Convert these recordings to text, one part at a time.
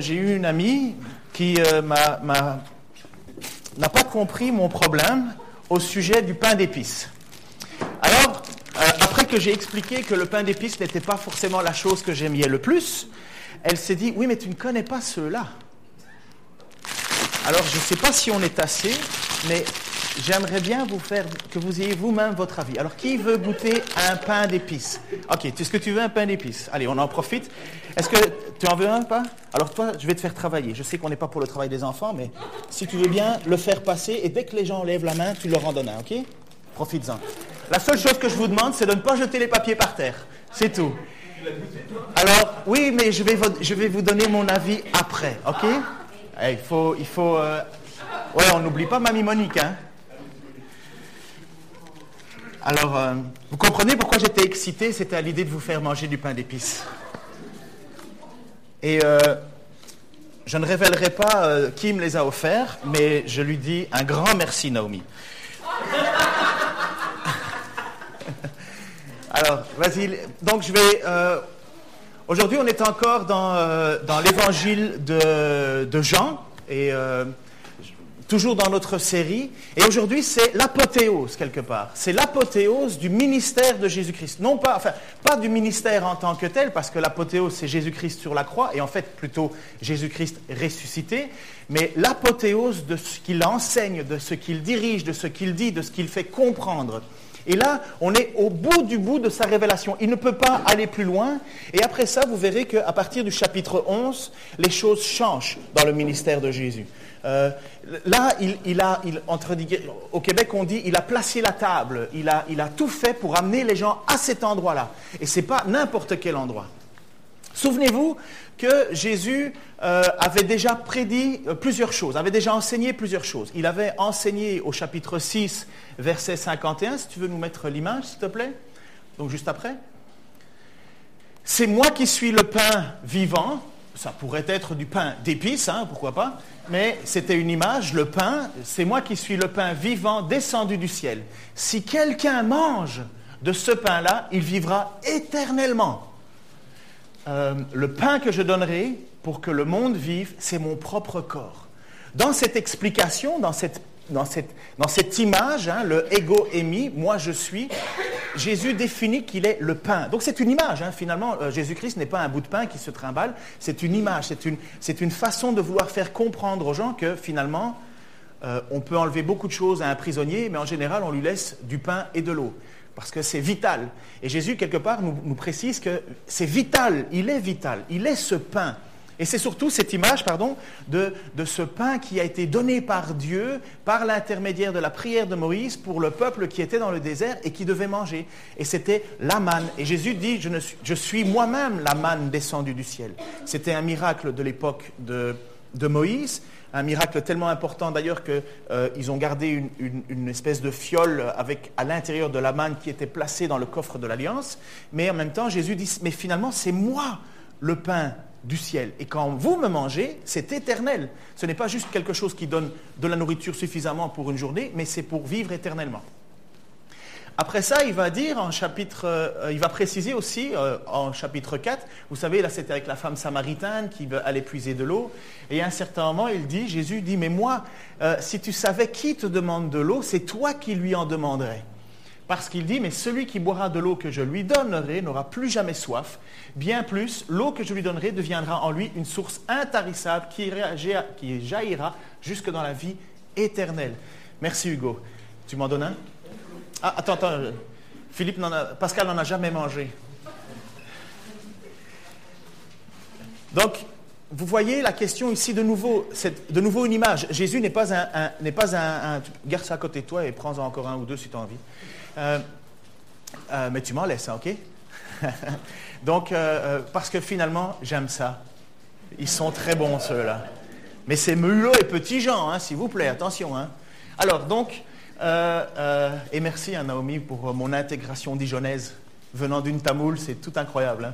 J'ai eu une amie qui euh, n'a pas compris mon problème au sujet du pain d'épices. Alors, euh, après que j'ai expliqué que le pain d'épices n'était pas forcément la chose que j'aimais le plus, elle s'est dit, oui, mais tu ne connais pas ceux-là. Alors, je ne sais pas si on est assez, mais j'aimerais bien vous faire que vous ayez vous-même votre avis. Alors, qui veut goûter un pain d'épices? Ok, est-ce que tu veux un pain d'épices? Allez, on en profite. Est-ce que tu en veux un pas? Alors toi, je vais te faire travailler. Je sais qu'on n'est pas pour le travail des enfants, mais si tu veux bien le faire passer, et dès que les gens lèvent la main, tu leur en donnes un, ok? Profites-en. La seule chose que je vous demande, c'est de ne pas jeter les papiers par terre. C'est tout. Alors, oui, mais je vais, je vais vous donner mon avis après, ok? Eh, Il faut... Il faut euh, Ouais, on n'oublie pas Mamie Monique, hein Alors, euh, vous comprenez pourquoi j'étais excité? C'était à l'idée de vous faire manger du pain d'épices. Et euh, je ne révélerai pas euh, qui me les a offerts, mais je lui dis un grand merci, Naomi. Alors, vas-y. Donc, je vais. Aujourd'hui, on est encore dans, dans l'évangile de, de Jean, et toujours dans notre série. Et aujourd'hui, c'est l'apothéose, quelque part. C'est l'apothéose du ministère de Jésus-Christ. Non pas, enfin, pas du ministère en tant que tel, parce que l'apothéose, c'est Jésus-Christ sur la croix, et en fait, plutôt Jésus-Christ ressuscité, mais l'apothéose de ce qu'il enseigne, de ce qu'il dirige, de ce qu'il dit, de ce qu'il fait comprendre. Et là, on est au bout du bout de sa révélation. Il ne peut pas aller plus loin. Et après ça, vous verrez qu'à partir du chapitre 11, les choses changent dans le ministère de Jésus. Euh, là, il, a, au Québec, on dit, il a placé la table. Il a, il a tout fait pour amener les gens à cet endroit-là. Et ce n'est pas n'importe quel endroit. Souvenez-vous que Jésus euh, avait déjà prédit euh, plusieurs choses, avait déjà enseigné plusieurs choses. Il avait enseigné au chapitre 6, verset 51, si tu veux nous mettre l'image, s'il te plaît. Donc juste après. C'est moi qui suis le pain vivant. Ça pourrait être du pain d'épices, hein, pourquoi pas. Mais c'était une image, le pain, c'est moi qui suis le pain vivant descendu du ciel. Si quelqu'un mange de ce pain-là, il vivra éternellement. Euh, le pain que je donnerai pour que le monde vive, c'est mon propre corps. Dans cette explication, dans cette, image, hein, le ego émis, moi je suis, Jésus définit qu'il est le pain. Donc c'est une image, hein, finalement, euh, Jésus-Christ n'est pas un bout de pain qui se trimballe, c'est une image, c'est une, façon de vouloir faire comprendre aux gens que finalement, euh, on peut enlever beaucoup de choses à un prisonnier, mais en général, on lui laisse du pain et de l'eau parce que c'est vital. Et Jésus, quelque part, nous précise que c'est vital, il est vital, il est ce pain. Et c'est surtout cette image, pardon, de, ce pain qui a été donné par Dieu par l'intermédiaire de la prière de Moïse pour le peuple qui était dans le désert et qui devait manger. Et c'était la manne. Et Jésus dit, je, suis, moi-même la manne descendue du ciel. C'était un miracle de l'époque de, Moïse un miracle tellement important d'ailleurs qu'ils euh, ont gardé une, espèce de fiole à l'intérieur de la manne qui était placée dans le coffre de l'Alliance. Mais en même temps, Jésus dit, mais finalement, c'est moi le pain du ciel. Et quand vous me mangez, c'est éternel. Ce n'est pas juste quelque chose qui donne de la nourriture suffisamment pour une journée, mais c'est pour vivre éternellement. Après ça, il va dire en chapitre, euh, il va préciser aussi euh, en chapitre 4, vous savez, là c'était avec la femme samaritaine qui allait puiser de l'eau, et à un certain moment, il dit, Jésus dit, mais moi, euh, si tu savais qui te demande de l'eau, c'est toi qui lui en demanderais. Parce qu'il dit, mais celui qui boira de l'eau que je lui donnerai n'aura plus jamais soif. Bien plus, l'eau que je lui donnerai deviendra en lui une source intarissable qui, jaillira jusque dans la vie éternelle. Merci Hugo. Tu m'en donnes un? Ah, attends, attends. Philippe n'en a, Pascal n'en a jamais mangé. Donc, vous voyez la question ici de nouveau, c'est de nouveau une image. Jésus n'est pas un, un n'est pas un, Garde ça à côté de toi et prends-en encore un ou deux si tu as envie. Euh, euh, mais tu m'en laisses, hein, ok? Donc, euh, parce que finalement, j'aime ça. Ils sont très bons, ceux-là. Mais c'est mulot et petit Jean, hein, s'il vous plaît, attention. Hein. Alors, donc, et merci à Naomi pour mon intégration dijonnaise. Venant d'une tamoule, c'est tout incroyable.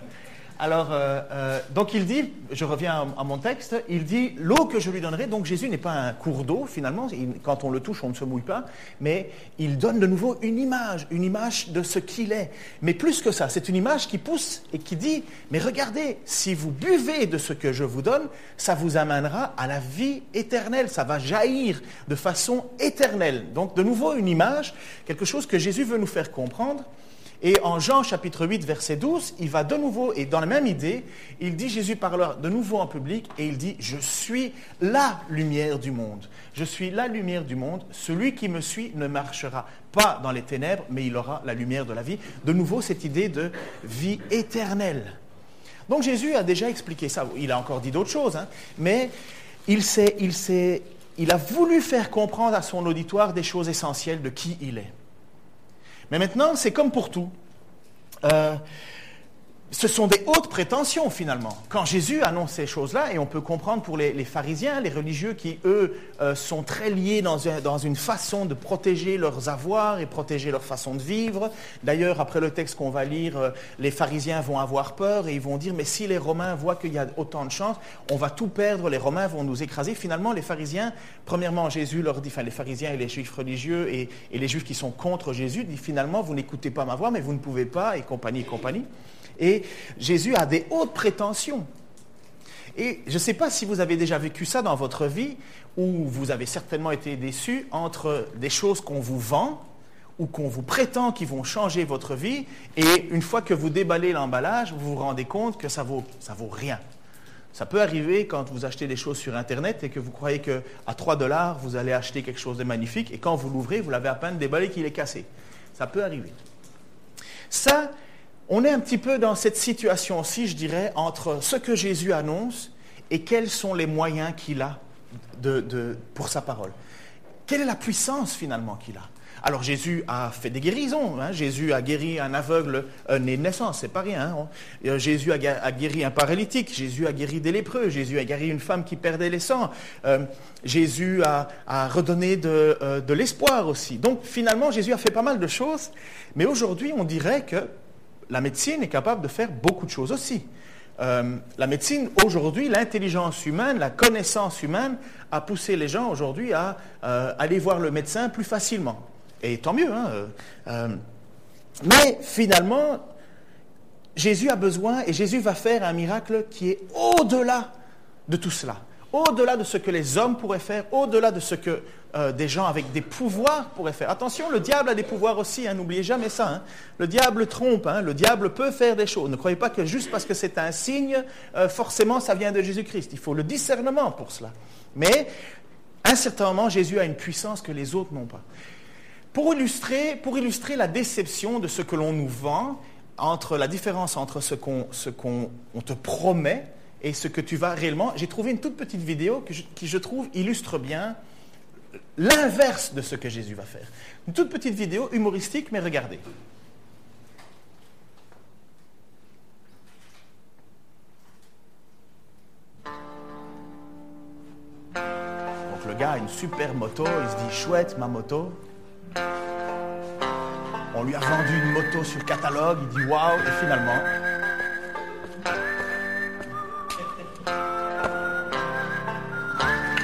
Alors, euh, euh, donc il dit, je reviens à, mon texte, il dit, l'eau que je lui donnerai, donc Jésus n'est pas un cours d'eau finalement, quand on le touche, on ne se mouille pas, mais il donne de nouveau une image, une image de ce qu'il est. Mais plus que ça, c'est une image qui pousse et qui dit, mais regardez, si vous buvez de ce que je vous donne, ça vous amènera à la vie éternelle, ça va jaillir de façon éternelle. Donc de nouveau une image, quelque chose que Jésus veut nous faire comprendre. Et en Jean chapitre 8, verset 12, il va de nouveau, et dans la même idée, il dit, Jésus parle de nouveau en public, et il dit, je suis la lumière du monde. Je suis la lumière du monde. Celui qui me suit ne marchera pas dans les ténèbres, mais il aura la lumière de la vie. De nouveau, cette idée de vie éternelle. Donc Jésus a déjà expliqué ça. Il a encore dit d'autres choses, hein, mais il, il, il a voulu faire comprendre à son auditoire des choses essentielles de qui il est. Mais maintenant, c'est comme pour tout. Euh, ce sont des hautes prétentions finalement. Quand Jésus annonce ces choses-là, et on peut comprendre pour les, pharisiens, les religieux qui, eux, euh, sont très liés dans, une façon de protéger leurs avoirs et protéger leur façon de vivre. D'ailleurs, après le texte qu'on va lire, euh, les pharisiens vont avoir peur et ils vont dire, mais si les Romains voient qu'il y a autant de chances, on va tout perdre, les Romains vont nous écraser. Finalement, les pharisiens, premièrement, Jésus leur dit, enfin les pharisiens et les juifs religieux et, et les juifs qui sont contre Jésus, disent finalement, vous n'écoutez pas ma voix, mais vous ne pouvez pas, et compagnie, et compagnie. Et Jésus a des hautes prétentions. Et je ne sais pas si vous avez déjà vécu ça dans votre vie, où vous avez certainement été déçu entre des choses qu'on vous vend ou qu'on vous prétend qui vont changer votre vie, et une fois que vous déballez l'emballage, vous vous rendez compte que ça vaut, ça vaut rien. Ça peut arriver quand vous achetez des choses sur Internet et que vous croyez qu'à 3 dollars, vous allez acheter quelque chose de magnifique, et quand vous l'ouvrez, vous l'avez à peine déballé qu'il est cassé. Ça peut arriver. Ça, on est un petit peu dans cette situation-ci, je dirais, entre ce que Jésus annonce et quels sont les moyens qu'il a pour sa parole. Quelle est la puissance finalement qu'il a? Alors Jésus a fait des guérisons. Hein. Jésus a guéri un aveugle né de naissance, c'est pas rien. Hein. Euh, Jésus a, guéri un paralytique. Jésus a guéri des lépreux. Jésus a guéri une femme qui perdait les sangs. Euh, Jésus a, redonné euh, de l'espoir aussi. Donc finalement, Jésus a fait pas mal de choses. Mais aujourd'hui, on dirait que la médecine est capable de faire beaucoup de choses aussi. Euh, la médecine, aujourd'hui, l'intelligence humaine, la connaissance humaine a poussé les gens aujourd'hui à euh, aller voir le médecin plus facilement. Et tant mieux. Hein, euh, mais finalement, Jésus a besoin et Jésus va faire un miracle qui est au-delà de tout cela au-delà de ce que les hommes pourraient faire, au-delà de ce que euh, des gens avec des pouvoirs pourraient faire. Attention, le diable a des pouvoirs aussi, hein, n'oubliez jamais ça. Hein. Le diable trompe, hein, le diable peut faire des choses. Ne croyez pas que juste parce que c'est un signe, euh, forcément ça vient de Jésus-Christ. Il faut le discernement pour cela. Mais, à un certain moment, Jésus a une puissance que les autres n'ont pas. Pour illustrer, pour illustrer la déception de ce que l'on nous vend, entre la différence entre ce qu'on te promet, et ce que tu vas réellement. J'ai trouvé une toute petite vidéo qui, je trouve, illustre bien l'inverse de ce que Jésus va faire. Une toute petite vidéo humoristique, mais regardez. Donc le gars a une super moto, il se dit chouette ma moto. On lui a vendu une moto sur catalogue, il dit waouh, et finalement,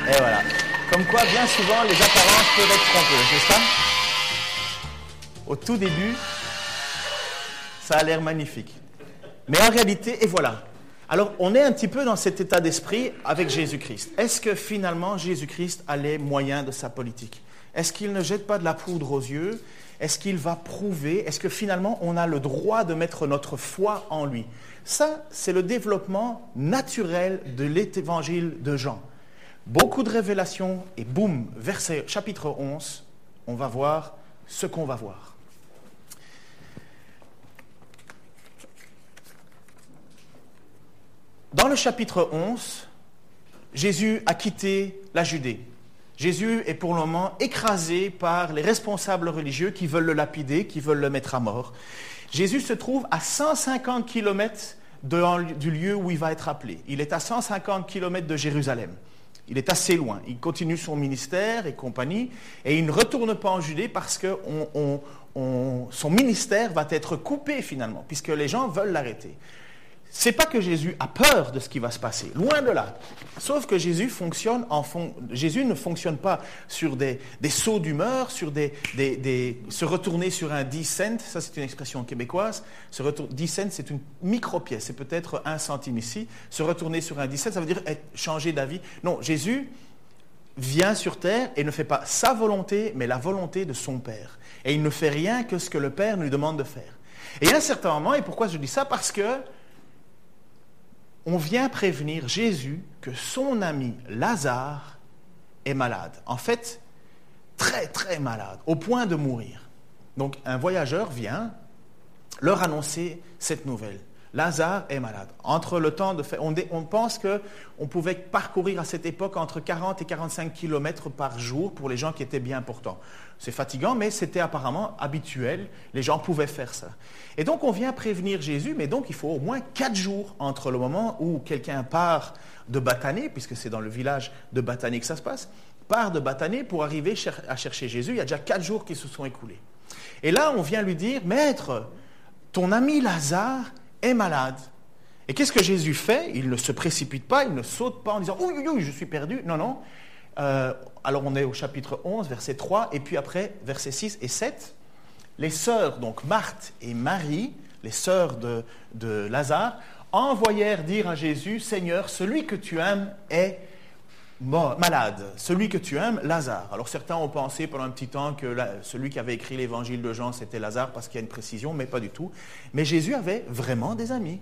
Et voilà. Comme quoi, bien souvent, les apparences peuvent être trompeuses, n'est-ce pas? Au tout début, ça a l'air magnifique. Mais en réalité, et voilà. Alors, on est un petit peu dans cet état d'esprit avec Jésus-Christ. Est-ce que finalement, Jésus-Christ a les moyens de sa politique? Est-ce qu'il ne jette pas de la poudre aux yeux? Est-ce qu'il va prouver? Est-ce que finalement, on a le droit de mettre notre foi en lui? Ça, c'est le développement naturel de l'évangile de Jean beaucoup de révélations, et boum, verset chapitre 11, on va voir ce qu'on va voir. Dans le chapitre 11, Jésus a quitté la Judée. Jésus est pour le moment écrasé par les responsables religieux qui veulent le lapider, qui veulent le mettre à mort. Jésus se trouve à 150 km du lieu où il va être appelé. Il est à 150 km de Jérusalem. Il est assez loin. Il continue son ministère et compagnie, et il ne retourne pas en Judée parce que son ministère va être coupé finalement, puisque les gens veulent l'arrêter. C'est pas que Jésus a peur de ce qui va se passer, loin de là. Sauf que Jésus fonctionne en Jésus ne fonctionne pas sur des, des sauts d'humeur, sur des, des, se retourner sur un 10 cents, ça c'est une expression québécoise. Se retour, 10 cents, c'est une micro-pièce, c'est peut-être un centime ici. Se retourner sur un 10 cents, ça veut dire changer d'avis. Non, Jésus vient sur terre et ne fait pas sa volonté, mais la volonté de son Père. Et il ne fait rien que ce que le Père lui demande de faire. Et à un certain moment, et pourquoi je dis ça? Parce que on vient prévenir Jésus que son ami Lazare est malade. En fait, très très malade, au point de mourir. Donc un voyageur vient leur annoncer cette nouvelle. Lazare est malade. Entre le temps de faire, on, on pense qu'on pouvait parcourir à cette époque entre 40 et 45 kilomètres par jour pour les gens qui étaient bien portants. C'est fatigant, mais c'était apparemment habituel. Les gens pouvaient faire ça. Et donc on vient prévenir Jésus, mais donc il faut au moins quatre jours entre le moment où quelqu'un part de Batané, puisque c'est dans le village de Batané que ça se passe, part de Batané pour arriver à chercher Jésus. Il y a déjà quatre jours qui se sont écoulés. Et là, on vient lui dire, Maître, ton ami Lazare est malade. Et qu'est-ce que Jésus fait? Il ne se précipite pas, il ne saute pas en disant Oui, oui, oui, je suis perdu. Non, non. Euh, alors on est au chapitre 11, verset 3, et puis après, verset 6 et 7. Les sœurs, donc Marthe et Marie, les sœurs de, de Lazare, envoyèrent dire à Jésus Seigneur, celui que tu aimes est malade, celui que tu aimes, Lazare. Alors certains ont pensé pendant un petit temps que celui qui avait écrit l'évangile de Jean, c'était Lazare parce qu'il y a une précision, mais pas du tout. Mais Jésus avait vraiment des amis.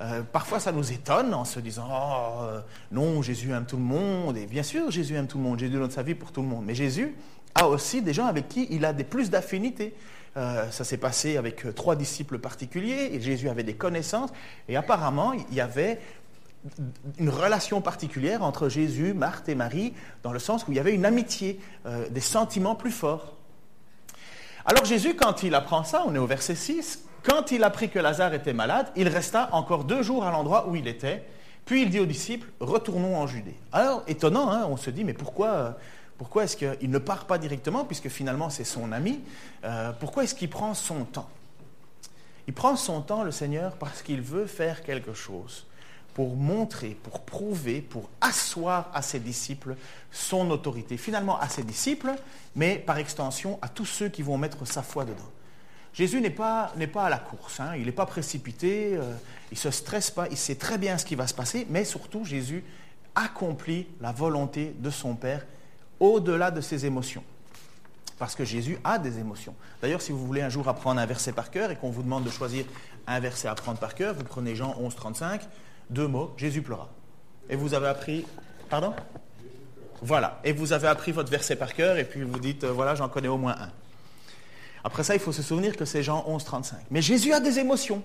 Euh, parfois, ça nous étonne en se disant oh, euh, non, Jésus aime tout le monde. Et bien sûr, Jésus aime tout le monde. Jésus donne sa vie pour tout le monde. Mais Jésus a aussi des gens avec qui il a des plus d'affinités. Euh, ça s'est passé avec trois disciples particuliers. Et Jésus avait des connaissances. Et apparemment, il y avait une relation particulière entre Jésus, Marthe et Marie, dans le sens où il y avait une amitié, euh, des sentiments plus forts. Alors Jésus, quand il apprend ça, on est au verset 6, quand il apprit que Lazare était malade, il resta encore deux jours à l'endroit où il était, puis il dit aux disciples, retournons en Judée. Alors, étonnant, hein, on se dit, mais pourquoi, pourquoi est-ce qu'il ne part pas directement, puisque finalement c'est son ami, euh, pourquoi est-ce qu'il prend son temps? Il prend son temps, le Seigneur, parce qu'il veut faire quelque chose pour montrer, pour prouver, pour asseoir à ses disciples son autorité. Finalement à ses disciples, mais par extension à tous ceux qui vont mettre sa foi dedans. Jésus n'est pas, pas à la course, hein. il n'est pas précipité, euh, il ne se stresse pas, il sait très bien ce qui va se passer, mais surtout Jésus accomplit la volonté de son Père au-delà de ses émotions. Parce que Jésus a des émotions. D'ailleurs, si vous voulez un jour apprendre un verset par cœur et qu'on vous demande de choisir un verset à apprendre par cœur, vous prenez Jean 11, 35, deux mots, Jésus pleura. Et vous avez appris, pardon? Voilà, et vous avez appris votre verset par cœur, et puis vous dites, euh, voilà, j'en connais au moins un. Après ça, il faut se souvenir que c'est Jean 11, 35. Mais Jésus a des émotions.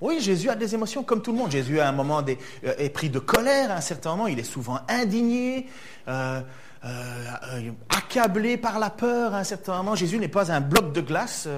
Oui, Jésus a des émotions comme tout le monde. Jésus à un moment des, euh, est pris de colère, à un certain moment, il est souvent indigné. Euh, accablé par la peur à un certain moment. Jésus n'est pas un bloc de glace,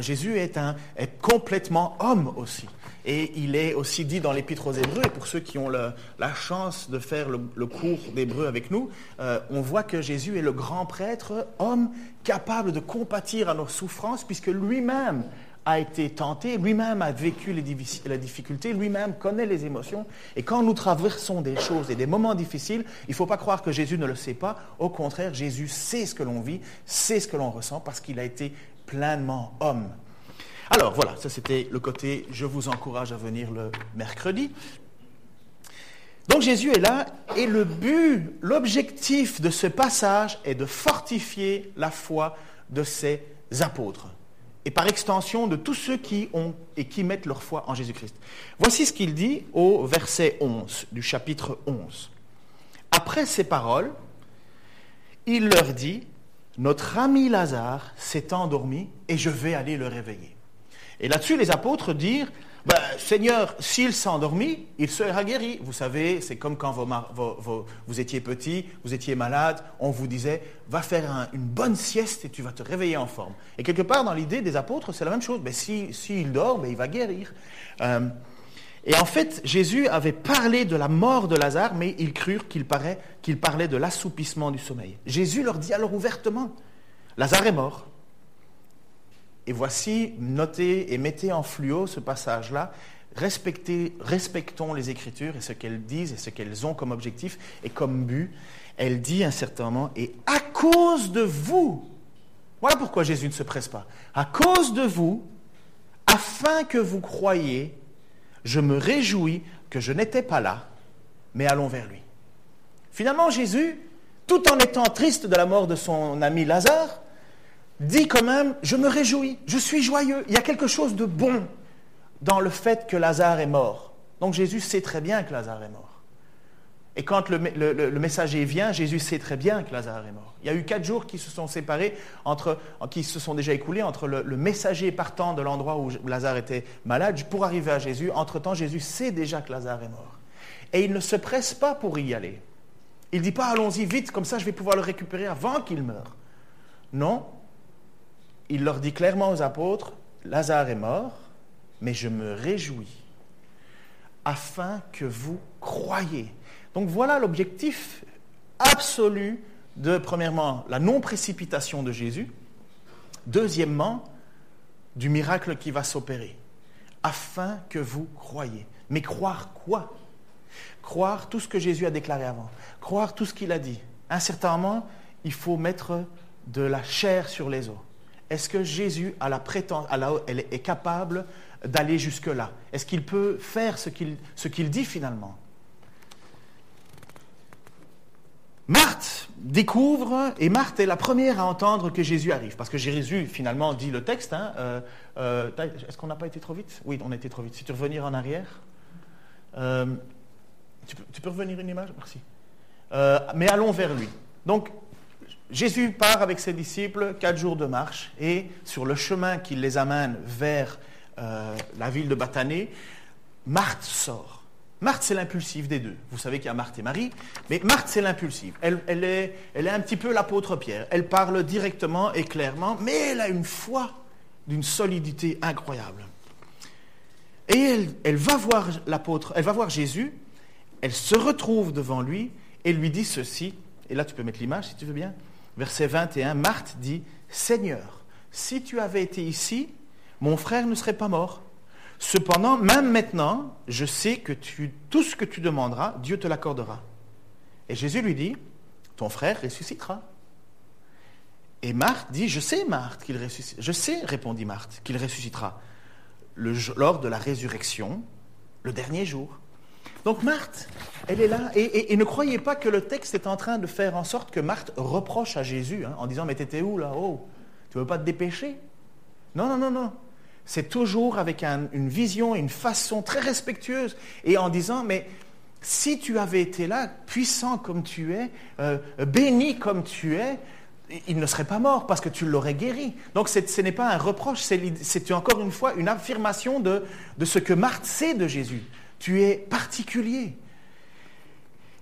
Jésus est, un, est complètement homme aussi. Et il est aussi dit dans l'Épître aux Hébreux, et pour ceux qui ont la chance de faire le, cours d'Hébreu avec nous, on voit que Jésus est le grand prêtre, homme capable de compatir à nos souffrances, puisque lui-même a été tenté, lui-même a vécu les la difficulté, lui-même connaît les émotions. Et quand nous traversons des choses et des moments difficiles, il ne faut pas croire que Jésus ne le sait pas. Au contraire, Jésus sait ce que l'on vit, sait ce que l'on ressent, parce qu'il a été pleinement homme. Alors voilà, ça c'était le côté je vous encourage à venir le mercredi. Donc Jésus est là et le but, l'objectif de ce passage est de fortifier la foi de ses apôtres et par extension de tous ceux qui ont et qui mettent leur foi en Jésus-Christ. Voici ce qu'il dit au verset 11 du chapitre 11. Après ces paroles, il leur dit, Notre ami Lazare s'est endormi et je vais aller le réveiller. Et là-dessus, les apôtres dirent, ben, Seigneur, s'il s'est endormi, il sera guéri. Vous savez, c'est comme quand vous étiez petit, vous étiez malade, on vous disait, va faire une bonne sieste et tu vas te réveiller en forme. Et quelque part, dans l'idée des apôtres, c'est la même chose. Ben, s'il si, dort, ben, il va guérir. Euh, et en fait, Jésus avait parlé de la mort de Lazare, mais ils crurent qu'il parlait de l'assoupissement du sommeil. Jésus leur dit alors ouvertement, Lazare est mort. Et voici, notez et mettez en fluo ce passage-là. respectons les Écritures et ce qu'elles disent et ce qu'elles ont comme objectif et comme but. Elle dit un certain moment, et à cause de vous, voilà pourquoi Jésus ne se presse pas, à cause de vous, afin que vous croyiez, je me réjouis que je n'étais pas là, mais allons vers lui. Finalement, Jésus, tout en étant triste de la mort de son ami Lazare, dit quand même, je me réjouis, je suis joyeux, il y a quelque chose de bon dans le fait que Lazare est mort. Donc Jésus sait très bien que Lazare est mort. Et quand le, messager vient, Jésus sait très bien que Lazare est mort. Il y a eu quatre jours qui se sont séparés, entre, qui se sont déjà écoulés entre le, messager partant de l'endroit où Lazare était malade pour arriver à Jésus. Entre-temps, Jésus sait déjà que Lazare est mort. Et il ne se presse pas pour y aller. Il ne dit pas allons-y vite, comme ça je vais pouvoir le récupérer avant qu'il meure. Non, il leur dit clairement aux apôtres, Lazare est mort, mais je me réjouis afin que vous croyiez. Donc voilà l'objectif absolu de, premièrement, la non-précipitation de Jésus, deuxièmement, du miracle qui va s'opérer, afin que vous croyiez. Mais croire quoi? Croire tout ce que Jésus a déclaré avant, croire tout ce qu'il a dit. À un certain moment, il faut mettre de la chair sur les os. Est-ce que Jésus est capable d'aller jusque-là? Est-ce qu'il peut faire ce qu'il dit finalement? Marthe découvre, et Marthe est la première à entendre que Jésus arrive, parce que Jésus finalement dit le texte. Hein, euh, euh, est-ce qu'on n'a pas été trop vite? Oui, on a été trop vite. Si tu revenir en arrière, euh, tu, peux, revenir une image? Merci. mais allons vers lui. Donc, Jésus part avec ses disciples, quatre jours de marche, et sur le chemin qui les amène vers la ville de Batané, Marthe sort. Marthe, c'est l'impulsive des deux. Vous savez qu'il y a Marthe et Marie, mais Marthe, c'est l'impulsive. Elle, est, un petit peu l'apôtre Pierre. Elle parle directement et clairement, mais elle a une foi d'une solidité incroyable. Et elle va voir l'apôtre, elle va voir Jésus, elle se retrouve devant lui et lui dit ceci, et là tu peux mettre l'image si tu veux bien, verset 21, Marthe dit, Seigneur, si tu avais été ici, mon frère ne serait pas mort. Cependant, même maintenant, je sais que tout ce que tu demanderas, Dieu te l'accordera. Et Jésus lui dit, ton frère ressuscitera. Et Marthe dit, je sais, Marthe, qu'il ressuscitera. Je sais, répondit Marthe, qu'il ressuscitera lors de la résurrection, le dernier jour. Donc Marthe, elle est là, et, ne croyez pas que le texte est en train de faire en sorte que Marthe reproche à Jésus, hein, en disant, mais t'étais où là? Oh, tu veux pas te dépêcher? Non, non, non, non c'est toujours avec une vision, une façon très respectueuse et en disant, mais si tu avais été là, puissant comme tu es, euh, béni comme tu es, il ne serait pas mort parce que tu l'aurais guéri. Donc ce n'est pas un reproche, c'est encore une fois une affirmation de, ce que Marthe sait de Jésus. Tu es particulier.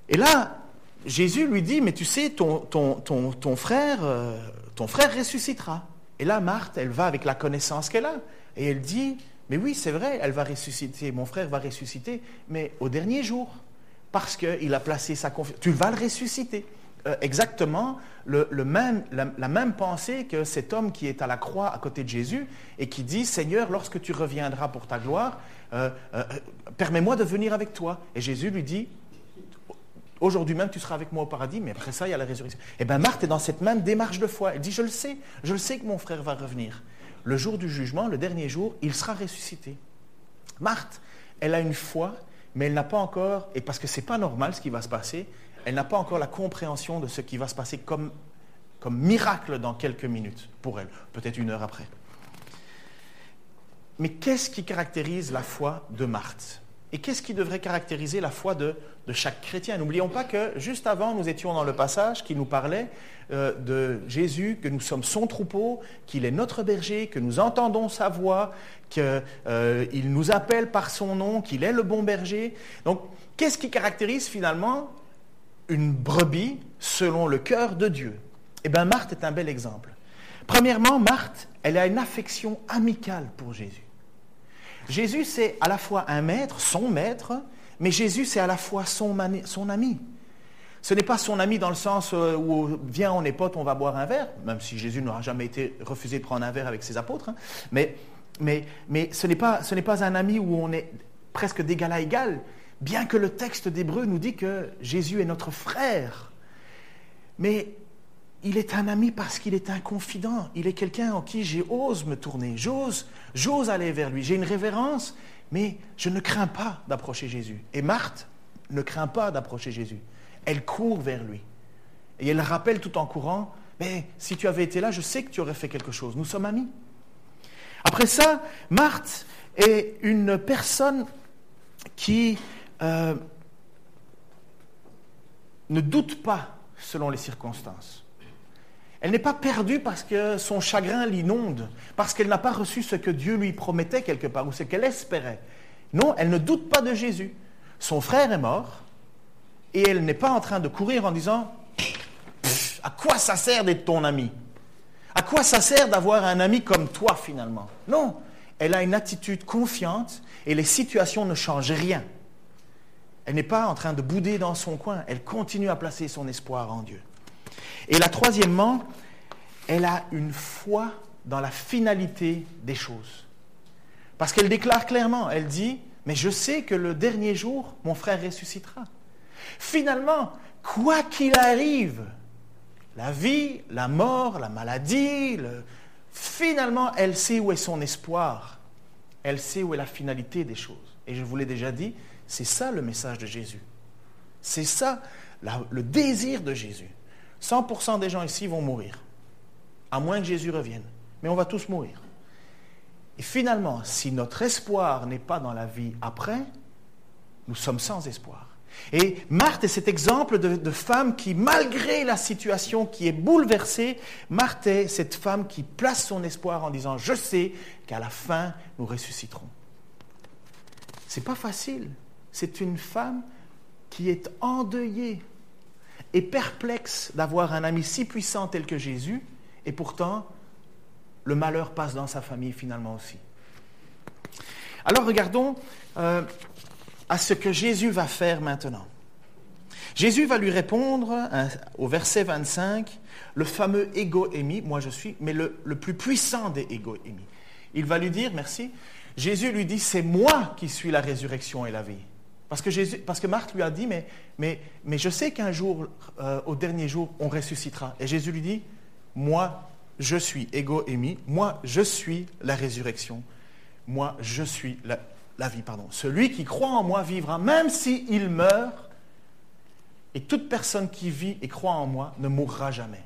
Et là, Jésus lui dit, mais tu sais, ton, frère, euh, ton frère ressuscitera. Et là, Marthe, elle va avec la connaissance qu'elle a. Et elle dit, mais oui, c'est vrai, elle va ressusciter, mon frère va ressusciter, mais au dernier jour, parce qu'il a placé sa confiance. Tu vas le ressusciter. Euh, exactement la, même pensée que cet homme qui est à la croix à côté de Jésus et qui dit, Seigneur, lorsque tu reviendras pour ta gloire, euh, euh, permets-moi de venir avec toi. Et Jésus lui dit, aujourd'hui même tu seras avec moi au paradis, mais après ça, il y a la résurrection. Et eh bien Marthe est dans cette même démarche de foi. Elle dit, je le sais, je le sais que mon frère va revenir le jour du jugement, le dernier jour, il sera ressuscité. Marthe, elle a une foi, mais elle n'a pas encore, et parce que ce n'est pas normal ce qui va se passer, elle n'a pas encore la compréhension de ce qui va se passer comme, comme miracle dans quelques minutes pour elle, peut-être une heure après. Mais qu'est-ce qui caractérise la foi de Marthe? Et qu'est-ce qui devrait caractériser la foi de, de chaque chrétien? N'oublions pas que juste avant, nous étions dans le passage qui nous parlait euh, de Jésus, que nous sommes son troupeau, qu'il est notre berger, que nous entendons sa voix, qu'il euh, nous appelle par son nom, qu'il est le bon berger. Donc, qu'est-ce qui caractérise finalement une brebis selon le cœur de Dieu? Eh bien, Marthe est un bel exemple. Premièrement, Marthe, elle a une affection amicale pour Jésus. Jésus, c'est à la fois un maître, son maître, mais Jésus, c'est à la fois son, ami. Ce n'est pas son ami dans le sens euh, où viens, on est potes, on va boire un verre, même si Jésus n'aura jamais été refusé de prendre un verre avec ses apôtres. Hein. Mais, mais, mais ce n'est pas, pas un ami où on est presque d'égal à égal, bien que le texte d'Hébreu nous dit que Jésus est notre frère. Mais il est un ami parce qu'il est un confident. Il est quelqu'un en qui j'ose me tourner. J'ose, aller vers lui. J'ai une révérence, mais je ne crains pas d'approcher Jésus. Et Marthe ne craint pas d'approcher Jésus. Elle court vers lui. Et elle rappelle tout en courant, mais si tu avais été là, je sais que tu aurais fait quelque chose. Nous sommes amis. Après ça, Marthe est une personne qui euh, ne doute pas selon les circonstances. Elle n'est pas perdue parce que son chagrin l'inonde, parce qu'elle n'a pas reçu ce que Dieu lui promettait quelque part ou ce qu'elle espérait. Non, elle ne doute pas de Jésus. Son frère est mort et elle n'est pas en train de courir en disant À quoi ça sert d'être ton ami? À quoi ça sert d'avoir un ami comme toi finalement? Non, elle a une attitude confiante et les situations ne changent rien. Elle n'est pas en train de bouder dans son coin, elle continue à placer son espoir en Dieu. Et la troisièmement, elle a une foi dans la finalité des choses. Parce qu'elle déclare clairement, elle dit, mais je sais que le dernier jour, mon frère ressuscitera. Finalement, quoi qu'il arrive, la vie, la mort, la maladie, finalement, elle sait où est son espoir. Elle sait où est la finalité des choses. Et je vous l'ai déjà dit, c'est ça le message de Jésus. C'est ça le désir de Jésus. 100% des gens ici vont mourir, à moins que Jésus revienne. Mais on va tous mourir. Et finalement, si notre espoir n'est pas dans la vie après, nous sommes sans espoir. Et Marthe est cet exemple de, femme qui, malgré la situation qui est bouleversée, Marthe est cette femme qui place son espoir en disant Je sais qu'à la fin, nous ressusciterons. C'est pas facile. C'est une femme qui est endeuillée et perplexe d'avoir un ami si puissant tel que Jésus, et pourtant, le malheur passe dans sa famille finalement aussi. Alors regardons euh, à ce que Jésus va faire maintenant. Jésus va lui répondre hein, au verset 25, le fameux ego émi, moi je suis, mais le, le plus puissant des ego émis. Il va lui dire, merci, Jésus lui dit, c'est moi qui suis la résurrection et la vie. Parce que, Jésus, parce que Marthe lui a dit, mais, mais, mais je sais qu'un jour, euh, au dernier jour, on ressuscitera. Et Jésus lui dit, moi, je suis ego émi, moi, je suis la résurrection, moi, je suis la, vie. Pardon. Celui qui croit en moi vivra, même s'il meurt, et toute personne qui vit et croit en moi ne mourra jamais.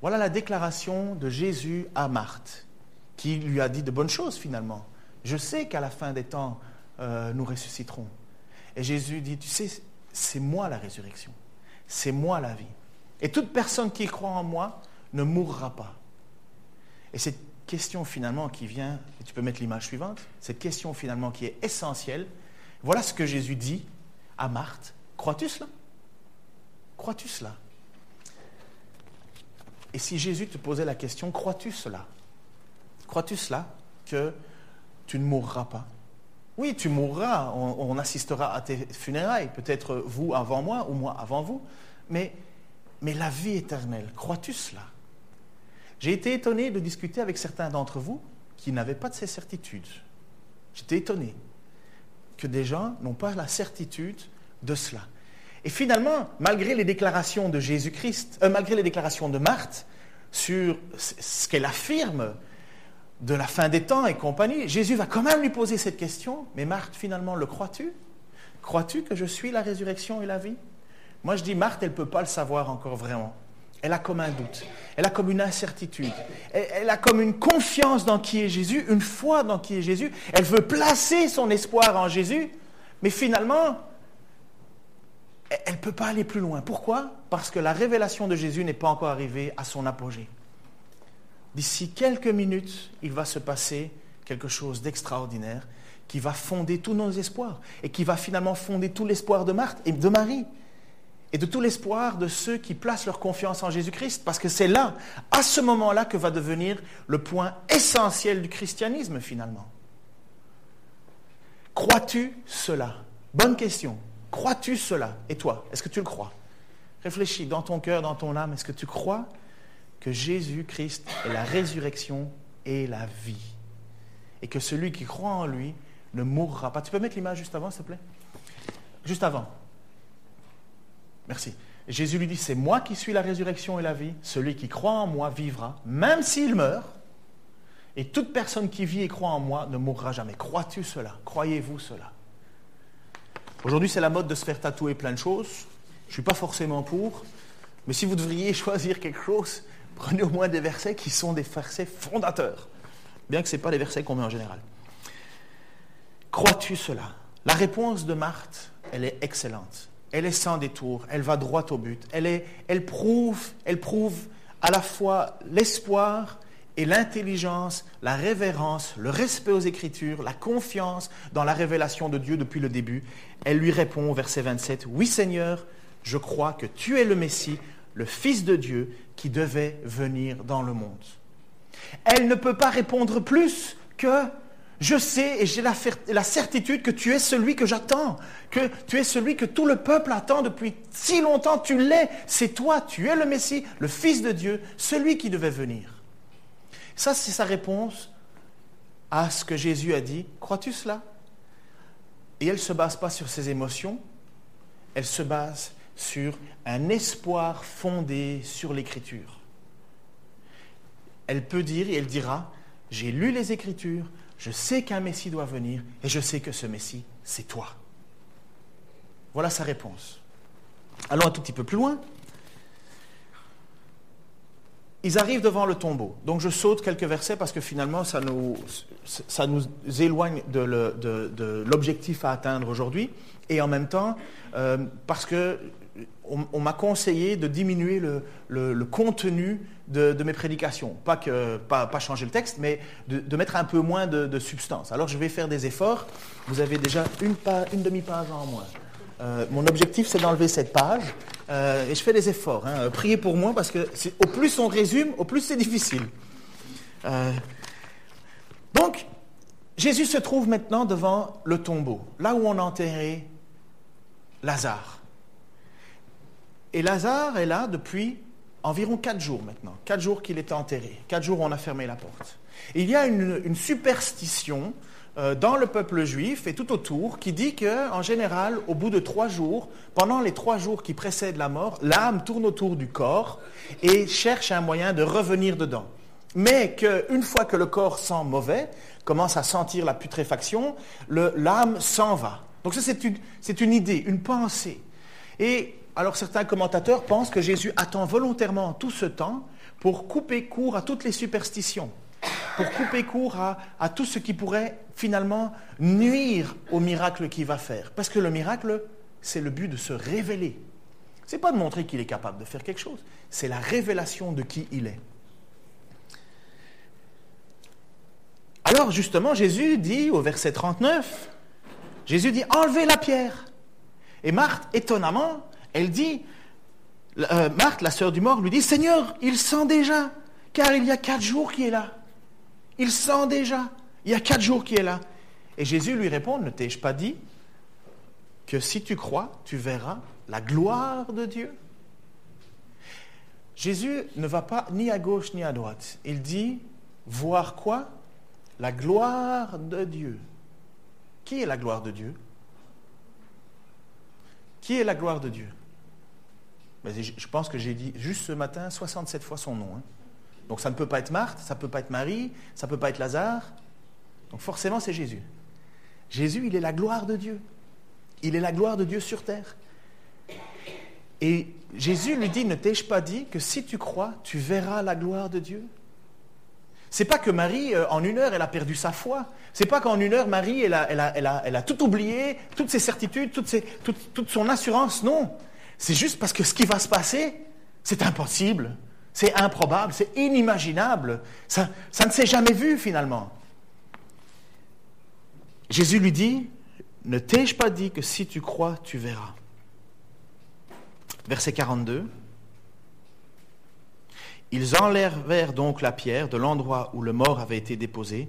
Voilà la déclaration de Jésus à Marthe, qui lui a dit de bonnes choses finalement. Je sais qu'à la fin des temps, euh, nous ressusciterons. Et Jésus dit, tu sais, c'est moi la résurrection, c'est moi la vie. Et toute personne qui croit en moi ne mourra pas. Et cette question finalement qui vient, et tu peux mettre l'image suivante, cette question finalement qui est essentielle, voilà ce que Jésus dit à Marthe. Crois-tu cela? Crois-tu cela? Et si Jésus te posait la question, crois-tu cela? Crois-tu cela que tu ne mourras pas? Oui, tu mourras, on, assistera à tes funérailles, peut-être vous avant moi ou moi avant vous, mais, mais la vie éternelle, crois-tu cela? J'ai été étonné de discuter avec certains d'entre vous qui n'avaient pas de ces certitudes. J'étais étonné que des gens n'ont pas la certitude de cela. Et finalement, malgré les déclarations de Jésus-Christ, euh, malgré les déclarations de Marthe sur ce qu'elle affirme de la fin des temps et compagnie, Jésus va quand même lui poser cette question, mais Marthe, finalement, le crois-tu? Crois-tu que je suis la résurrection et la vie? Moi, je dis, Marthe, elle ne peut pas le savoir encore vraiment. Elle a comme un doute, elle a comme une incertitude, elle, a comme une confiance dans qui est Jésus, une foi dans qui est Jésus. Elle veut placer son espoir en Jésus, mais finalement, elle ne peut pas aller plus loin. Pourquoi? Parce que la révélation de Jésus n'est pas encore arrivée à son apogée d'ici quelques minutes, il va se passer quelque chose d'extraordinaire qui va fonder tous nos espoirs et qui va finalement fonder tout l'espoir de Marthe et de Marie et de tout l'espoir de ceux qui placent leur confiance en Jésus-Christ, parce que c'est là, à ce moment-là, que va devenir le point essentiel du christianisme finalement. Crois-tu cela? Bonne question. Crois-tu cela? Et toi, est-ce que tu le crois? Réfléchis dans ton cœur, dans ton âme, est-ce que tu crois que Jésus-Christ est la résurrection et la vie. Et que celui qui croit en lui ne mourra pas. Tu peux mettre l'image juste avant, s'il te plaît? Juste avant. Merci. Jésus lui dit, c'est moi qui suis la résurrection et la vie. Celui qui croit en moi vivra, même s'il meurt. Et toute personne qui vit et croit en moi ne mourra jamais. Crois-tu cela? Croyez-vous cela? Aujourd'hui, c'est la mode de se faire tatouer plein de choses. Je ne suis pas forcément pour. Mais si vous devriez choisir quelque chose, prenez au moins des versets qui sont des versets fondateurs. Bien que ce n'est pas les versets qu'on met en général. Crois-tu cela? La réponse de Marthe, elle est excellente. Elle est sans détour, elle va droit au but. Elle, est, elle, prouve, elle prouve à la fois l'espoir et l'intelligence, la révérence, le respect aux Écritures, la confiance dans la révélation de Dieu depuis le début. Elle lui répond au verset 27, Oui Seigneur, je crois que tu es le Messie, le Fils de Dieu qui devait venir dans le monde. Elle ne peut pas répondre plus que je sais et j'ai la, certitude que tu es celui que j'attends, que tu es celui que tout le peuple attend depuis si longtemps, tu l'es, c'est toi, tu es le Messie, le Fils de Dieu, celui qui devait venir. Ça, c'est sa réponse à ce que Jésus a dit. Crois-tu cela? Et elle ne se base pas sur ses émotions, elle se base sur un espoir fondé sur l'Écriture. Elle peut dire et elle dira, j'ai lu les Écritures, je sais qu'un Messie doit venir et je sais que ce Messie, c'est toi. Voilà sa réponse. Allons un tout petit peu plus loin ils arrivent devant le tombeau. Donc je saute quelques versets parce que finalement ça nous, ça nous éloigne de l'objectif à atteindre aujourd'hui. Et en même temps, euh, parce que on, m'a conseillé de diminuer le, contenu de, mes prédications. Pas, que, pas, changer le texte, mais de, mettre un peu moins de, substance. Alors je vais faire des efforts. Vous avez déjà une, une demi-page en moins. Euh, mon objectif, c'est d'enlever cette page. Euh, et je fais des efforts. Hein. Priez pour moi parce que au plus on résume, au plus c'est difficile. Euh, donc, Jésus se trouve maintenant devant le tombeau, là où on a enterré Lazare. Et Lazare est là depuis environ quatre jours maintenant. Quatre jours qu'il est enterré. Quatre jours où on a fermé la porte. il y a une superstition euh, dans le peuple juif et tout autour qui dit que, en général, au bout de trois jours, pendant les trois jours qui précèdent la mort, l'âme tourne autour du corps et cherche un moyen de revenir dedans. Mais qu'une fois que le corps sent mauvais, commence à sentir la putréfaction, l'âme s'en va. Donc ça, c'est une, une idée, une pensée. Et alors certains commentateurs pensent que Jésus attend volontairement tout ce temps pour couper court à toutes les superstitions pour couper court à, tout ce qui pourrait finalement nuire au miracle qu'il va faire. Parce que le miracle, c'est le but de se révéler. Ce n'est pas de montrer qu'il est capable de faire quelque chose, c'est la révélation de qui il est. Alors justement, Jésus dit au verset 39, Jésus dit, enlevez la pierre. Et Marthe, étonnamment, elle dit, euh, Marthe, la sœur du mort, lui dit, Seigneur, il sent déjà, car il y a quatre jours qu'il est là. Il sent déjà. Il y a quatre jours qu'il est là. Et Jésus lui répond, ne t'ai-je pas dit que si tu crois, tu verras la gloire de Dieu? Jésus ne va pas ni à gauche ni à droite. Il dit, voir quoi? La gloire de Dieu. Qui est la gloire de Dieu? Qui est la gloire de Dieu? Je pense que j'ai dit juste ce matin 67 fois son nom. Hein. Donc ça ne peut pas être Marthe, ça ne peut pas être Marie, ça ne peut pas être Lazare. Donc forcément, c'est Jésus. Jésus, il est la gloire de Dieu. Il est la gloire de Dieu sur terre. Et Jésus lui dit, ne t'ai-je pas dit que si tu crois, tu verras la gloire de Dieu? C'est pas que Marie, euh, en une heure, elle a perdu sa foi. C'est pas qu'en une heure, Marie, elle a, tout oublié, toutes ses certitudes, toute son assurance. Non. C'est juste parce que ce qui va se passer, c'est impossible. C'est improbable, c'est inimaginable. Ça, ne s'est jamais vu finalement. Jésus lui dit, ne t'ai-je pas dit que si tu crois, tu verras? Verset 42. Ils enlevèrent donc la pierre de l'endroit où le mort avait été déposé.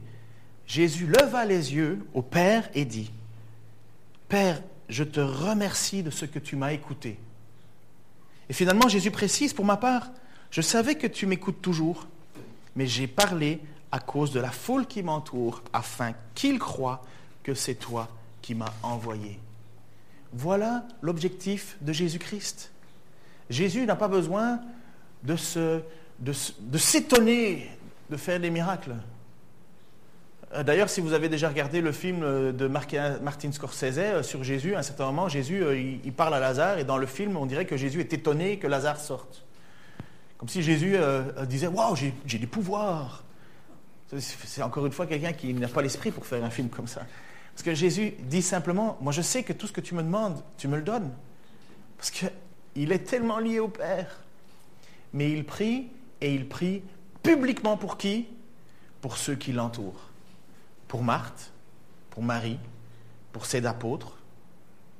Jésus leva les yeux au Père et dit, Père, je te remercie de ce que tu m'as écouté. Et finalement, Jésus précise, pour ma part, je savais que tu m'écoutes toujours, mais j'ai parlé à cause de la foule qui m'entoure, afin qu'ils croient que c'est toi qui m'as envoyé. Voilà l'objectif de Jésus-Christ. Jésus n'a pas besoin de, de s'étonner de faire des miracles. Euh, d'ailleurs, si vous avez déjà regardé le film euh, de Martin Scorsese euh, sur Jésus, à un certain moment, Jésus, il parle à Lazare, et dans le film, on dirait que Jésus est étonné que Lazare sorte. Comme si Jésus disait Waouh, j'ai des pouvoirs. C'est encore une fois quelqu'un qui n'a pas l'esprit pour faire un film comme ça. Parce que Jésus dit simplement Moi, je sais que tout ce que tu me demandes, tu me le donnes. Parce qu'il est tellement lié au Père. Mais il prie, et il prie publiquement pour qui? Pour ceux qui l'entourent pour Marthe, pour Marie, pour ses apôtres,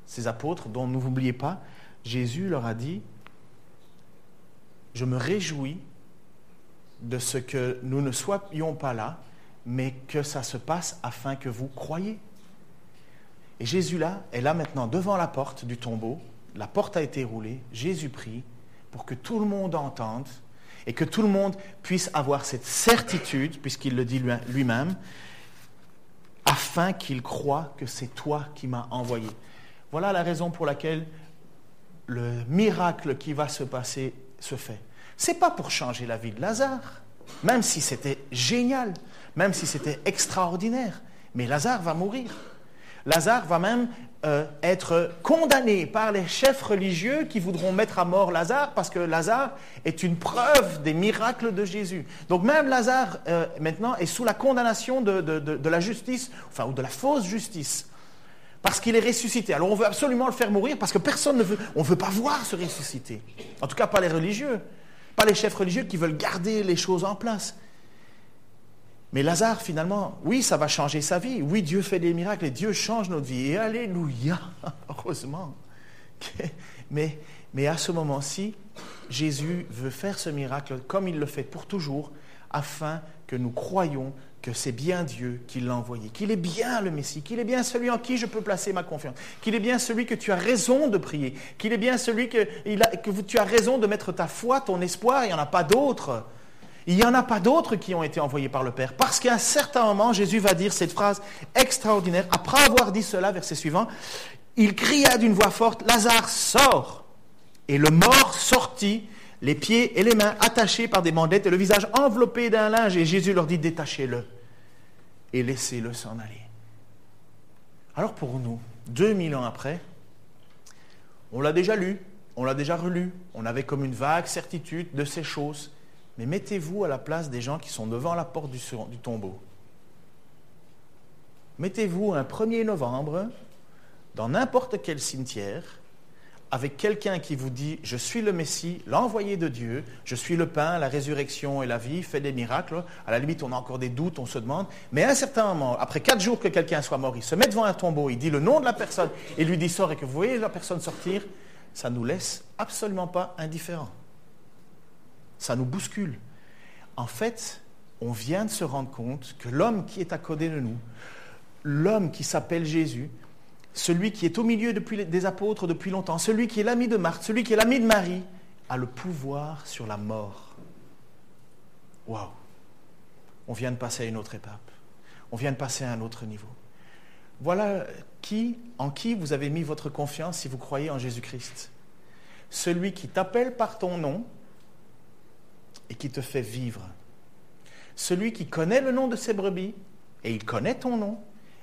ces apôtres dont ne n'oubliez pas, Jésus leur a dit, je me réjouis de ce que nous ne soyons pas là, mais que ça se passe afin que vous croyiez. Et Jésus là est là maintenant devant la porte du tombeau, la porte a été roulée, Jésus prie pour que tout le monde entende et que tout le monde puisse avoir cette certitude, puisqu'il le dit lui-même, afin qu'il croit que c'est toi qui m'as envoyé. Voilà la raison pour laquelle le miracle qui va se passer se fait. Ce n'est pas pour changer la vie de Lazare, même si c'était génial, même si c'était extraordinaire, mais Lazare va mourir. Lazare va même euh, être condamné par les chefs religieux qui voudront mettre à mort Lazare parce que Lazare est une preuve des miracles de Jésus. Donc même Lazare euh, maintenant est sous la condamnation de, la justice, enfin ou de la fausse justice, parce qu'il est ressuscité. Alors on veut absolument le faire mourir parce que personne ne veut, on ne veut pas voir se ressusciter. En tout cas pas les religieux, pas les chefs religieux qui veulent garder les choses en place. Mais Lazare, finalement, oui, ça va changer sa vie. Oui, Dieu fait des miracles et Dieu change notre vie. Et alléluia, heureusement. Mais, mais à ce moment-ci, Jésus veut faire ce miracle comme il le fait pour toujours, afin que nous croyions que c'est bien Dieu qui l'a envoyé, qu'il est bien le Messie, qu'il est bien celui en qui je peux placer ma confiance, qu'il est bien celui que tu as raison de prier, qu'il est bien celui que, que tu as raison de mettre ta foi, ton espoir, il n'y en a pas d'autre. Il n'y en a pas d'autres qui ont été envoyés par le Père. Parce qu'à un certain moment, Jésus va dire cette phrase extraordinaire. Après avoir dit cela, verset suivant, il cria d'une voix forte, Lazare, sort. Et le mort sortit, les pieds et les mains attachés par des bandettes et le visage enveloppé d'un linge. Et Jésus leur dit, détachez-le et laissez-le s'en aller. Alors pour nous, 2000 ans après, on l'a déjà lu, on l'a déjà relu, on avait comme une vague certitude de ces choses. Mais mettez-vous à la place des gens qui sont devant la porte du, tombeau. Mettez-vous un 1er novembre dans n'importe quel cimetière avec quelqu'un qui vous dit Je suis le Messie, l'envoyé de Dieu, je suis le pain, la résurrection et la vie, fait des miracles. À la limite, on a encore des doutes, on se demande. Mais à un certain moment, après quatre jours que quelqu'un soit mort, il se met devant un tombeau, il dit le nom de la personne et lui dit Sors et que vous voyez la personne sortir, ça ne nous laisse absolument pas indifférents ça nous bouscule. En fait, on vient de se rendre compte que l'homme qui est à côté de nous, l'homme qui s'appelle Jésus, celui qui est au milieu des apôtres depuis longtemps, celui qui est l'ami de Marthe, celui qui est l'ami de Marie, a le pouvoir sur la mort. Waouh On vient de passer à une autre étape. On vient de passer à un autre niveau. Voilà qui, en qui vous avez mis votre confiance si vous croyez en Jésus-Christ. Celui qui t'appelle par ton nom, et qui te fait vivre. Celui qui connaît le nom de ses brebis, et il connaît ton nom,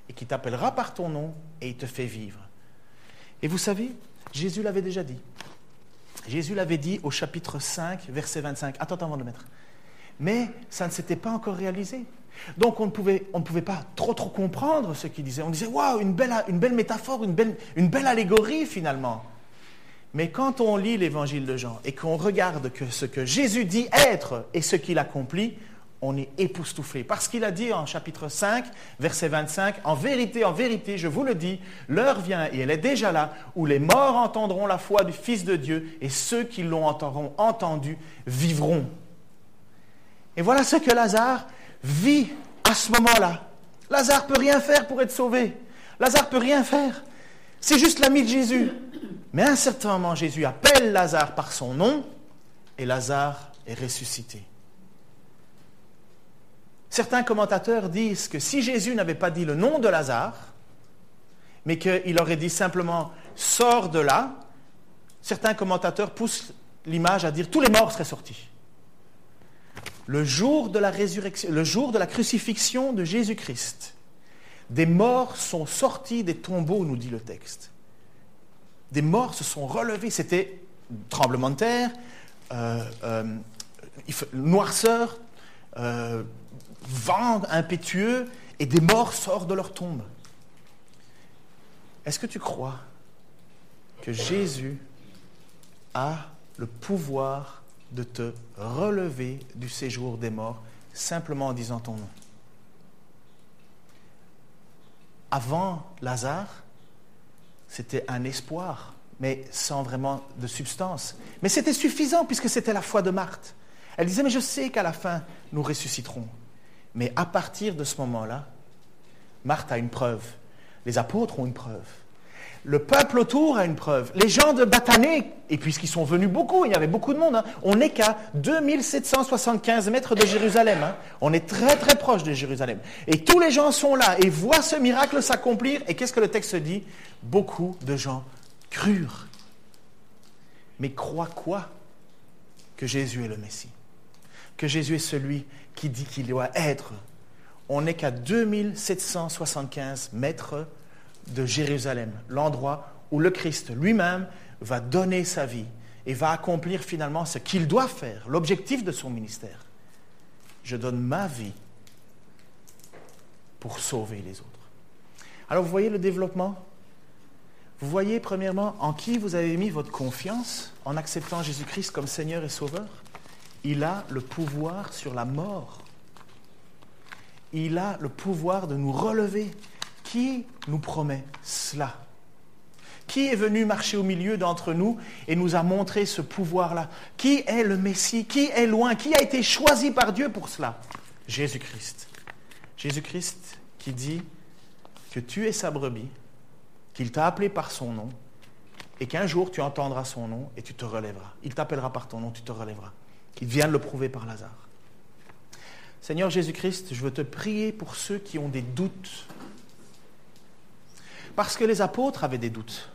et qui t'appellera par ton nom, et il te fait vivre. Et vous savez, Jésus l'avait déjà dit. Jésus l'avait dit au chapitre 5, verset 25. Attends, avant de le mettre. Mais ça ne s'était pas encore réalisé. Donc on ne, pouvait, on ne pouvait pas trop trop comprendre ce qu'il disait. On disait, waouh, une belle, une belle métaphore, une belle, une belle allégorie finalement. Mais quand on lit l'évangile de Jean et qu'on regarde ce que Jésus dit être et ce qu'il accomplit, on est époustouflé. Parce qu'il a dit en chapitre 5, verset 25, En vérité, en vérité, je vous le dis, l'heure vient, et elle est déjà là, où les morts entendront la foi du Fils de Dieu, et ceux qui l'ont entendu vivront. Et voilà ce que Lazare vit à ce moment-là. Lazare peut rien faire pour être sauvé. Lazare peut rien faire. C'est juste l'ami de Jésus. Mais à un certain moment, Jésus appelle Lazare par son nom et Lazare est ressuscité. Certains commentateurs disent que si Jésus n'avait pas dit le nom de Lazare, mais qu'il aurait dit simplement sors de là, certains commentateurs poussent l'image à dire tous les morts seraient sortis. Le jour de la le jour de la crucifixion de Jésus-Christ, des morts sont sortis des tombeaux, nous dit le texte. Des morts se sont relevés. C'était tremblement de terre, euh, euh, noirceur, euh, vent impétueux, et des morts sortent de leur tombe. Est-ce que tu crois que Jésus a le pouvoir de te relever du séjour des morts simplement en disant ton nom? Avant Lazare, c'était un espoir, mais sans vraiment de substance. Mais c'était suffisant puisque c'était la foi de Marthe. Elle disait, mais je sais qu'à la fin, nous ressusciterons. Mais à partir de ce moment-là, Marthe a une preuve. Les apôtres ont une preuve. Le peuple autour a une preuve. Les gens de Batané, et puisqu'ils sont venus beaucoup, il y avait beaucoup de monde, hein, on n'est qu'à 2775 mètres de Jérusalem. Hein. On est très très proche de Jérusalem. Et tous les gens sont là et voient ce miracle s'accomplir. Et qu'est-ce que le texte dit? Beaucoup de gens crurent. Mais croient quoi? Que Jésus est le Messie. Que Jésus est celui qui dit qu'il doit être. On n'est qu'à 2775 mètres Jérusalem, l'endroit où le Christ lui-même va donner sa vie et va accomplir finalement ce qu'il doit faire, l'objectif de son ministère. Je donne ma vie pour sauver les autres. Alors vous voyez le développement? Vous voyez premièrement en qui vous avez mis votre confiance en acceptant Jésus-Christ comme Seigneur et Sauveur? Il a le pouvoir sur la mort. Il a le pouvoir de nous relever qui nous promet cela? Qui est venu marcher au milieu d'entre nous et nous a montré ce pouvoir-là? Qui est le Messie? Qui est loin? Qui a été choisi par Dieu pour cela? Jésus-Christ. Jésus-Christ qui dit que tu es sa brebis, qu'il t'a appelé par son nom et qu'un jour tu entendras son nom et tu te relèveras. Il t'appellera par ton nom, tu te relèveras. Il vient de le prouver par Lazare. Seigneur Jésus-Christ, je veux te prier pour ceux qui ont des doutes parce que les apôtres avaient des doutes.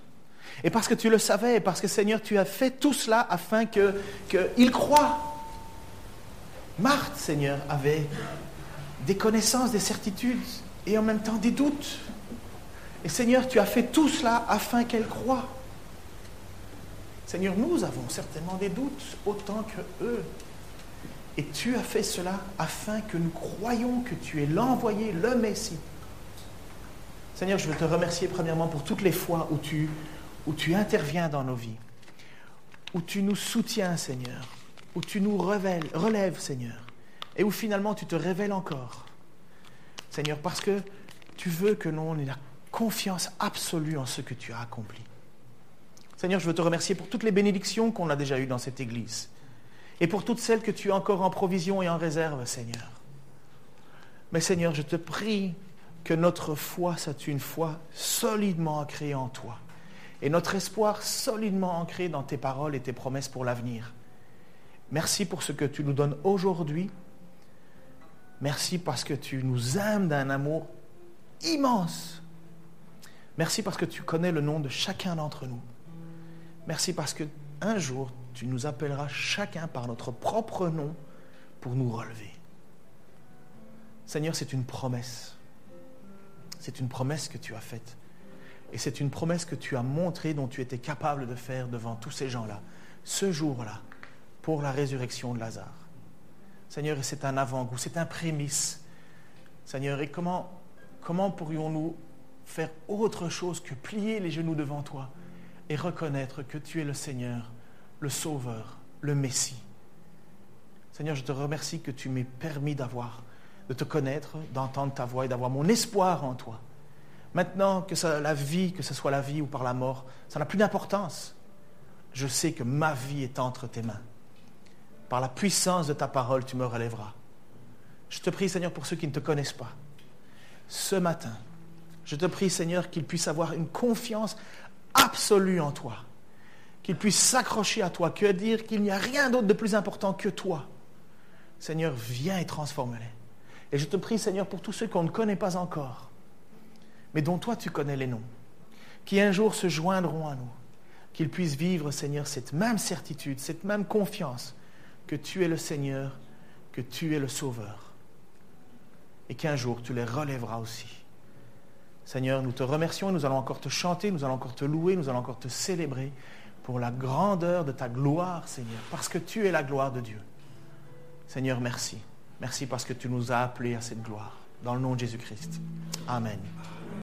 Et parce que tu le savais, et parce que Seigneur, tu as fait tout cela afin qu'ils croient. Marthe, Seigneur, avait des connaissances, des certitudes, et en même temps des doutes. Et Seigneur, tu as fait tout cela afin qu'elle croie. Seigneur, nous avons certainement des doutes autant que eux. Et tu as fait cela afin que nous croyions que tu es l'envoyé, le Messie. Seigneur, je veux te remercier premièrement pour toutes les fois où tu, interviens dans nos vies, où tu nous soutiens, Seigneur, où tu nous relèves, Seigneur, et où finalement tu te révèles encore. Seigneur, parce que tu veux que nous ayons la confiance absolue en ce que tu as accompli. Seigneur, je veux te remercier pour toutes les bénédictions qu'on a déjà eues dans cette Église et pour toutes celles que tu as encore en provision et en réserve, Seigneur. Mais Seigneur, je te prie que notre foi soit une foi solidement ancrée en toi et notre espoir solidement ancré dans tes paroles et tes promesses pour l'avenir. Merci pour ce que tu nous donnes aujourd'hui. Merci parce que tu nous aimes d'un amour immense. Merci parce que tu connais le nom de chacun d'entre nous. Merci parce que un jour tu nous appelleras chacun par notre propre nom pour nous relever. Seigneur, c'est une promesse. C'est une promesse que tu as faite. Et c'est une promesse que tu as montrée, dont tu étais capable de faire devant tous ces gens-là, ce jour-là, pour la résurrection de Lazare. Seigneur, c'est un avant-goût, c'est un prémisse. Seigneur, et comment, comment pourrions-nous faire autre chose que plier les genoux devant toi et reconnaître que tu es le Seigneur, le Sauveur, le Messie? Seigneur, je te remercie que tu m'aies permis d'avoir de te connaître, d'entendre ta voix et d'avoir mon espoir en toi. Maintenant, que la vie, que ce soit la vie ou par la mort, ça n'a plus d'importance. Je sais que ma vie est entre tes mains. Par la puissance de ta parole, tu me relèveras. Je te prie, Seigneur, pour ceux qui ne te connaissent pas. Ce matin, je te prie, Seigneur, qu'ils puissent avoir une confiance absolue en toi. Qu'ils puissent s'accrocher à toi, que dire qu'il n'y a rien d'autre de plus important que toi. Seigneur, viens et transforme-les. Et je te prie, Seigneur, pour tous ceux qu'on ne connaît pas encore, mais dont toi tu connais les noms. qui un jour se joindront à nous, qu'ils puissent vivre, Seigneur, cette même certitude, cette même confiance que tu es le Seigneur, que tu es le Sauveur, et qu'un jour tu les relèveras aussi. Seigneur, nous te remercions, nous allons encore te chanter, nous allons encore te louer, nous allons encore te célébrer pour la grandeur de ta gloire, Seigneur, parce que tu es la gloire de Dieu. Seigneur, merci. Merci parce que tu nous as appelés à cette gloire. Dans le nom de Jésus-Christ. Amen.